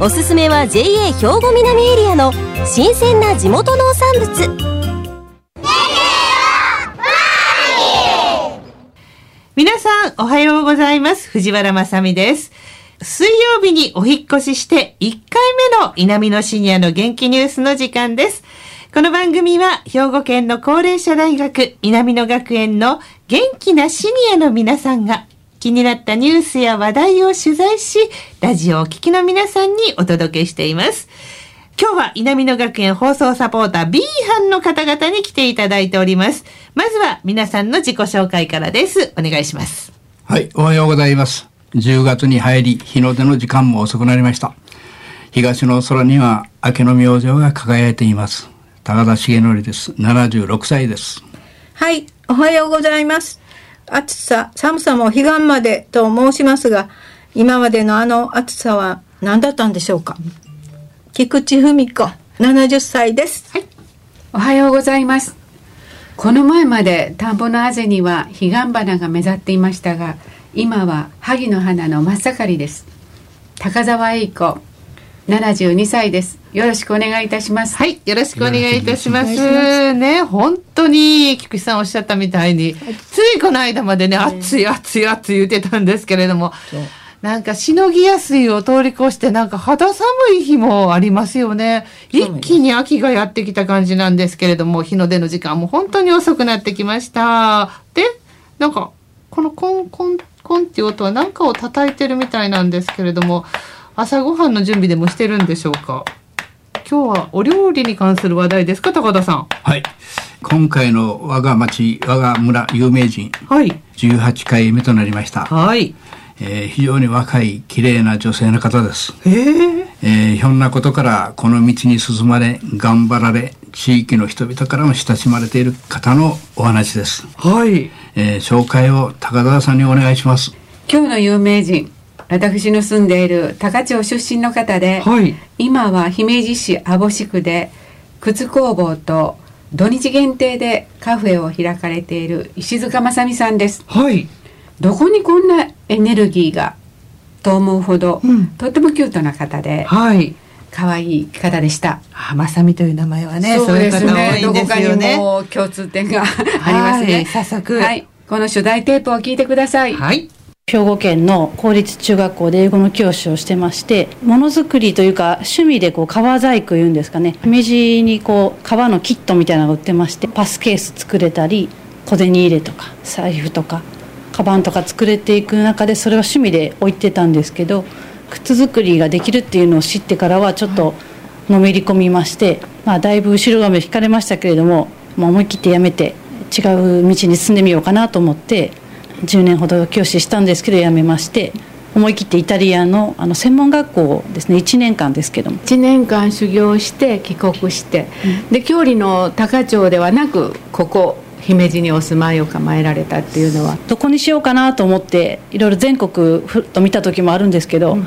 おすすめは JA 兵庫南エリアの新鮮な地元農産物。皆さんおはようございます。藤原まさです。水曜日にお引越しして1回目の南のシニアの元気ニュースの時間です。この番組は兵庫県の高齢者大学南野学園の元気なシニアの皆さんが気になったニュースや話題を取材し、ラジオをお聞きの皆さんにお届けしています。今日は南野学園放送サポーター B 班の方々に来ていただいております。まずは皆さんの自己紹介からです。お願いします。はい、おはようございます。10月に入り、日の出の時間も遅くなりました。東の空には明けの明星が輝いています。高田重則です。76歳です。はい、おはようございます。暑さ、寒さも彼岸までと申しますが、今までのあの暑さは何だったんでしょうか？菊池文子、70歳です。はい。おはようございます。この前まで田んぼのあぜには彼岸花が目立っていましたが、今は萩の花の真っ盛りです。高沢栄子、72歳です。よろしくお願いいたします。はい、よろしくお願いいたします。ね、本当に菊池さんおっしゃったみたいに、ついこの間までね、暑い暑い暑い言ってたんですけれども、なんかしのぎやすいを通り越してなんか肌寒い日もありますよね。一気に秋がやってきた感じなんですけれども、日の出の時間も本当に遅くなってきました。で、なんか、このコンコンコンっていう音は何かを叩いてるみたいなんですけれども、朝ごはんの準備でもしてるんでしょうか？今日はお料理に関する話題ですか高田さんはい今回の我が町我が村有名人、はい、18回目となりましたはいえー、非常に若い綺麗な女性の方です。えー、えー、ひょんなことからこの道に進まれ頑張られ地域の人々からも親しまれている方のお話です。はい。えー、紹介を高田さんにお願いします。今日の有名人私の住んでいる高千穂出身の方で、はい、今は姫路市網干区で靴工房と土日限定でカフェを開かれている石塚正美さんです。はい。どこにこんなエネルギーがと思うほど、うん、とってもキュートな方で、はい。可愛い方でした。あ、まさみという名前はね、そうですね。どこかにも共通点がありますね。早速。はい。この初代テープを聞いてください。はい。兵庫県の公立中学校で英語の教師をしてましてものづくりというか趣味でこう革細工いうんですかね。姫路にこう革のキットみたいなのが売ってましてパスケース作れたり小銭入れとか財布とかカバンとか作れていく中でそれは趣味で置いてたんですけど靴作りができるっていうのを知ってからはちょっとのめり込みまして、まあ、だいぶ後ろ髪を引かれましたけれども、まあ、思い切ってやめて違う道に進んでみようかなと思って10年ほど教師したんですけど辞めまして思い切ってイタリアのあの専門学校ですね1年間ですけども。1年間修行して帰国して、うん、で郷里の高町ではなくここ姫路にお住まいを構えられたっていうのは。どこにしようかなと思っていろいろ全国ふっと見た時もあるんですけど、うん、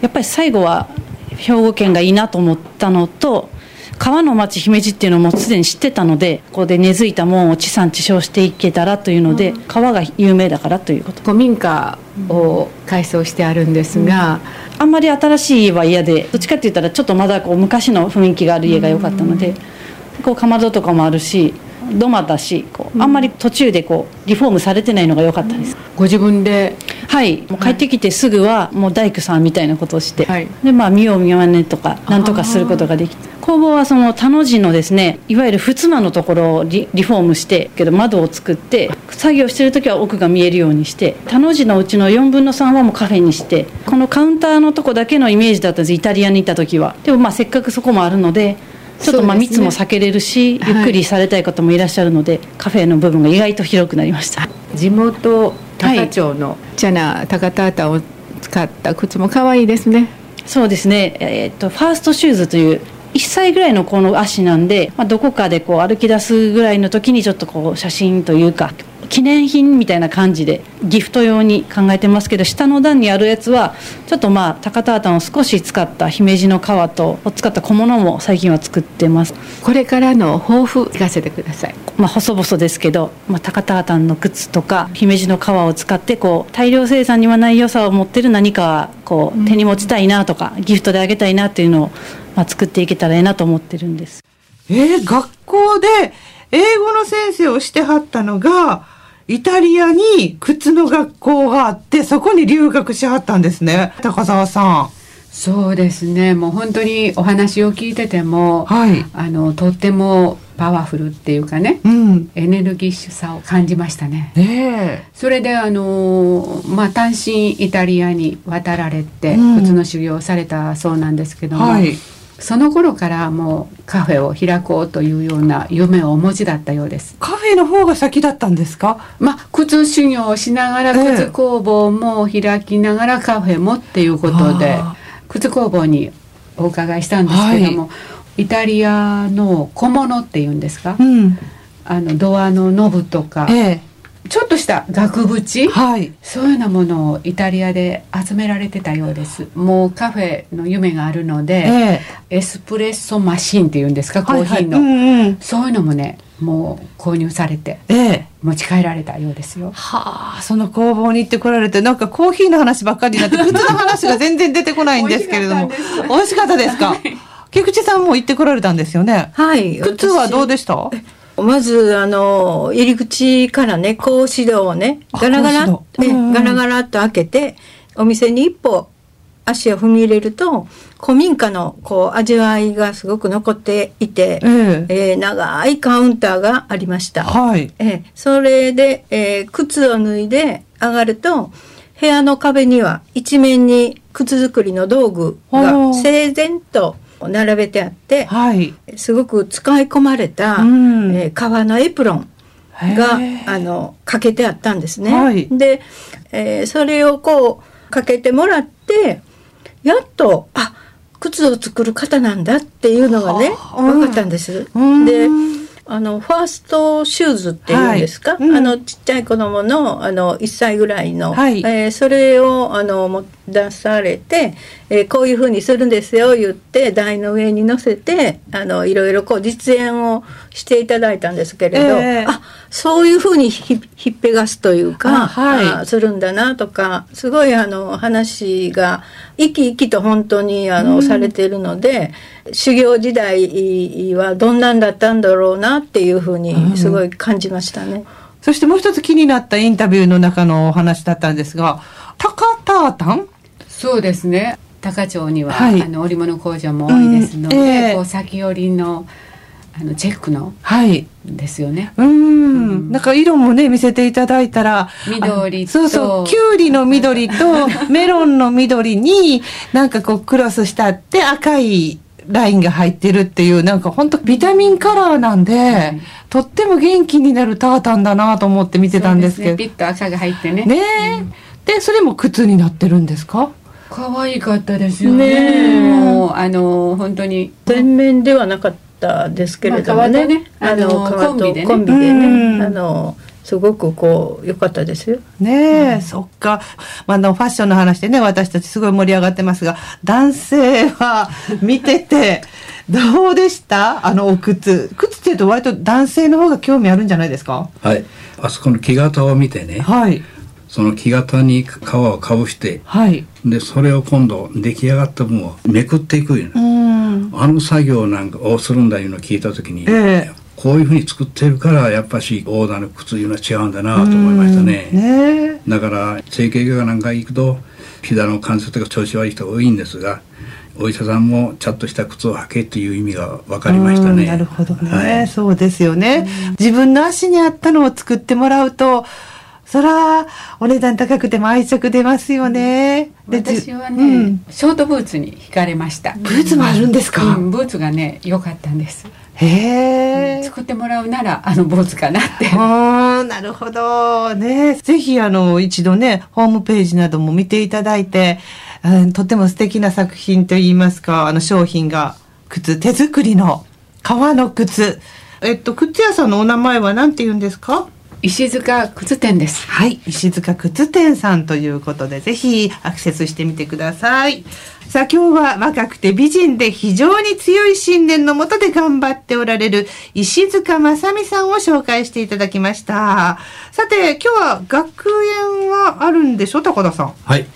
やっぱり最後は兵庫県がいいなと思ったのと川の町姫路っていうのもすでに知ってたのでここで根付いた門を地産地消していけたらというので、うん、川が有名だからということ。古民家を改装してあるんですが、うん、あんまり新しい家は嫌でどっちかって言ったらちょっとまだこう昔の雰囲気がある家が良かったので、こうかまどとかもあるし土間だしこうあんまり途中でこうリフォームされてないのが良かったです、ご自分で？はい。もう帰ってきてすぐはもう大工さんみたいなことをして、はい、でまあ見よう見まねとかなんとかすることができて。工房はその田の字のですねいわゆる仏間のところをリリフォームしてけど窓を作って作業してる時は奥が見えるようにして田の字のうちの4分の3はもうカフェにしてこのカウンターのとこだけのイメージだったんですイタリアに行った時は。でもまあせっかくそこもあるのでちょっとまあ密も避けれるし、ね、ゆっくりされたい方もいらっしゃるので、はい、カフェの部分が意外と広くなりました。地元高町のチャナ高田ータを使った靴も可愛いですね。そうですね、えー、っとファーストシューズという1歳ぐらいの子の足なんで、まあ、どこかでこう歩き出すぐらいの時にちょっとこう写真というか記念品みたいな感じでギフト用に考えてますけど下の段にあるやつはちょっとまあ高田タを少し使った姫路の皮とを使った小物も最近は作ってます。これからの抱負聞かせてください。まあ細々ですけど、まあ、高田タの靴とか姫路の皮を使ってこう大量生産にはない良さを持ってる何かこう手に持ちたいなとか、ギフトであげたいなっていうのを、まあ、作っていけたらええなと思ってるんです。えー、学校で英語の先生をしてはったのがイタリアに靴の学校があって、そこに留学しはったんですね。高澤さん。そうですね。もう本当にお話を聞いてても、はい、あの、とってもパワフルっていうかね、うん、エネルギッシュさを感じましたね。ねそれであのまあ単身イタリアに渡られて、靴の修行をされたそうなんですけども、はい、その頃からもうカフェを開こうというような夢をお持ちだったようです。カフェの方が先だったんですか？まあ靴修行をしながら靴工房も開きながらカフェもっていうことで、靴工房にお伺いしたんですけども、はい、イタリアの小物っていうんですか、うん、あのドアのノブとか、ええちょっとした額縁、はい、そういうようなものをイタリアで集められてたようです。もうカフェの夢があるので、えー、エスプレッソマシンっていうんですか？コーヒーの、はいはいうんうん、そういうのもねもう購入されて、えー、持ち帰られたようですよ。はあその工房に行ってこられてなんかコーヒーの話ばっかりになって 靴の話が全然出てこないんですけれども美味しかったです。か、はい、菊池さんも行ってこられたんですよね。はい。靴はどうでした？まず、あの、入り口からね、格子戸をね、ガラガラ、ね、ガラガラっと開けて、お店に一歩足を踏み入れると、古民家のこう味わいがすごく残っていて、えー、えー、長いカウンターがありました。はい。えー、それで、えー、靴を脱いで上がると、部屋の壁には一面に靴作りの道具が整然と並べてあって、はい、すごく使い込まれた、うん、えー、革のエプロンがあのかけてあったんですね。はい、で、えー、それをこうかけてもらってやっとあ靴を作る方なんだっていうのがね分かったんです。であのファーストシューズっていうんですか、はい。うん、あのちっちゃい子供のあの1歳ぐらいの、はい、えー、それをあの出されて、えー、こういうふうにするんですよ言って台の上に乗せてあのいろいろこう実演をしていただいたんですけれど、えー、あそういうふうにひひっぺがすというか、はい、するんだなとかすごいあの話が生き生きと本当にあの、うん、されているので修行時代はどんなんだったんだろうなっていうふうにすごい感じましたね。うん、そしてもう一つ気になったインタビューの中のお話だったんですが高田タンそうですね高町には、はい、あの織物工場も多いですので、うんえー、こう先折りのあのチェックの、はい、ですよね。うん。なんか色もね、見せていただいたら。緑と。そうそう。きゅうりの緑と メロンの緑に、なんかこうクロスしたって赤いラインが入ってるっていう、なんか本当ビタミンカラーなんで、はい、とっても元気になるタータンだなと思って見てたんですけど。ね、ピッと赤が入ってね。ねえ、うん、で、それも靴になってるんですか？可愛かったですよね。ねもう、あの、本当に。全面ではなかった。ですけれどもね,、ねあのコンビでねコンビでね、あのすごくこう良かったですよ。ねえ、うん、そっか。まあ、のファッションの話でね、私たちすごい盛り上がってますが、男性は見てて、どうでした？あのお靴。靴っていうと割と男性の方が興味あるんじゃないですか？はい。あそこの木型を見てね。はい。その木型に皮をかぶして、はい、でそれを今度出来上がった分をめくっていくようなあの作業なんかをするんだいうのを聞いた時に、えー、こういうふうに作ってるからやっぱしオーダーの靴いうのは違うんだなと思いましたね、ね、だから整形外科なんか行くと膝の関節が調子悪い人が多いんですがお医者さんもちゃんとした靴を履けっていう意味が分かりましたね。なるほどね、はい、そうですよね。自分の足に合ったのを作ってもらうとそら、お値段高くても愛着出ますよね。私はね、うん、ショートブーツに惹かれました。ブーツもあるんですか、うん、ブーツがね、良かったんです。へえ、作ってもらうならあの坊主かなって。あなるほど。ね。ぜひあの一度ねホームページなども見ていただいて、うん、とても素敵な作品といいますかあの商品が靴手作りの革の靴。えっと靴屋さんのお名前は何て言うんですか？石塚靴店です。はい、石塚靴店さんということで、ぜひアクセスしてみてください。さあ、今日は若くて美人で非常に強い信念のもとで頑張っておられる石塚正美さんを紹介していただきました。さて、今日は学園はあるんでしょ？高田さん。はい、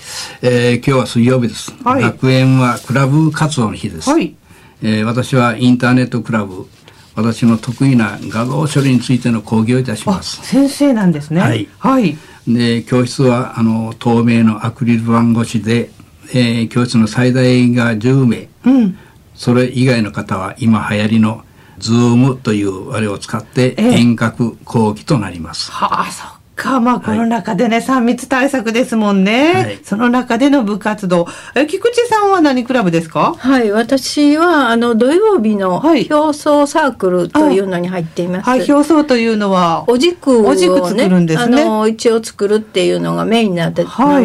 えー、今日は水曜日です。はい、学園はクラブ活動の日です。はい、えー、私はインターネットクラブ私の得意な画像処理についての講義をいたします。先生なんですね。はい。はい。で、教室は、あの、透明のアクリル板越しで、えー、教室の最大が10名。うん。それ以外の方は今流行りの Zoom というあれを使って遠隔講義となります。はあ、そうか、まあ、この中でね、はい、3密対策ですもんね、はい、その中での部活動。え、菊池さんは何クラブですか？はい、私は、あの、土曜日の表層サークルというのに入っています。はい、表層というのは、お軸を、ね、お軸作るんですね。あの、一応作るっていうのがメインなんで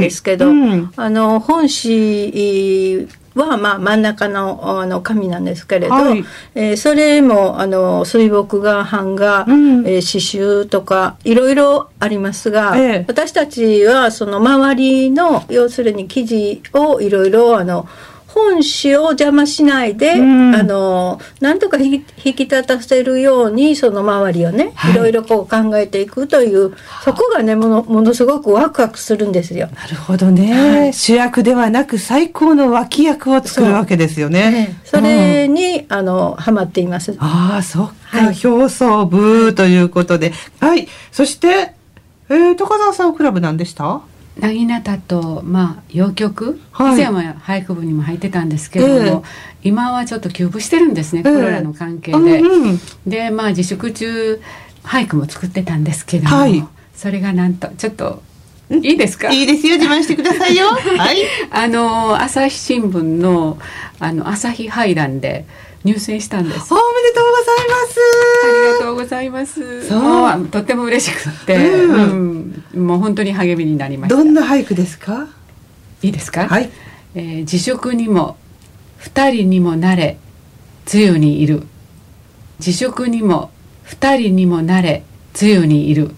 すけど、うん、あの、本誌は、まあ、真ん中のあの紙なんですけれど、はい、えー、それもあの水墨画版画、うん、えー、刺繍とかいろいろありますが、ええ、私たちはその周りの要するに生地をいろいろあの本紙を邪魔しないで、うん、あのなんとか引き立たせるようにその周りをね、はい、いろいろこう考えていくというそこがねものものすごくワクワクするんですよ。なるほどね、はい、主役ではなく最高の脇役を作るわけですよね。ねそれに、うん、あのハマっています。ああそっか、はい、表層部ということで。はい。そしてえー、高澤さんクラブ何でした？薙刀と、まあ、洋曲、はい、以前は俳句部にも入ってたんですけれども、えー、今はちょっと休部してるんですね、コロナの関係で。うんうん、でまあ自粛中俳句も作ってたんですけども、はい、それがなんとちょっといいですか？いいですよ自慢してくださいよ。はい。あの朝日新聞のあの朝日拝覧で入選したんです。おめでとうございます。ありがとうございます。そう。とても嬉しくて、うん、うん、もう本当に励みになりました。どんな俳句ですか？いいですか？はい、えー、辞職にも二人にもなれ梅雨にいる。辞職にも二人にもなれ梅雨にいる。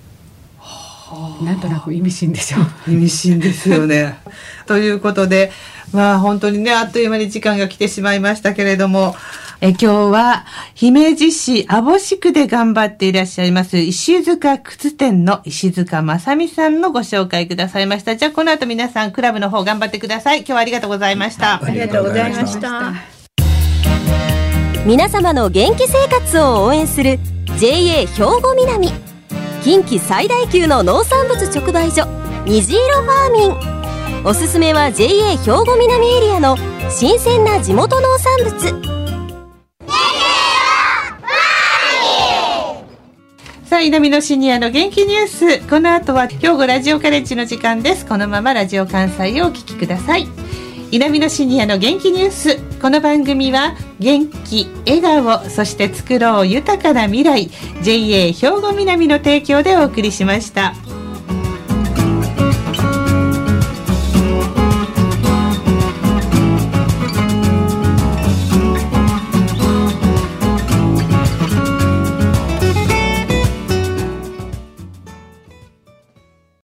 なんとなく意味深でしょう。意味深ですよね。ということで、まあ本当にね、あっという間に時間が来てしまいましたけれども、え今日は姫路市網干区で頑張っていらっしゃいます石塚靴店の石塚正美さんのご紹介くださいました。じゃあこの後皆さんクラブの方頑張ってください。今日はありがとうございました。ありがとうございました。皆様の元気生活を応援する JA 兵庫南近畿最大級の農産物直売所虹色ファーミンおすすめは JA 兵庫南エリアの新鮮な地元農産物さあ、南のシニアの元気ニュース。この後は兵庫ラジオカレッジの時間です。このままラジオ関西をお聞きください。南のシニアの元気ニュース。この番組は元気、笑顔、そして作ろう豊かな未来。JA 兵庫南の提供でお送りしました。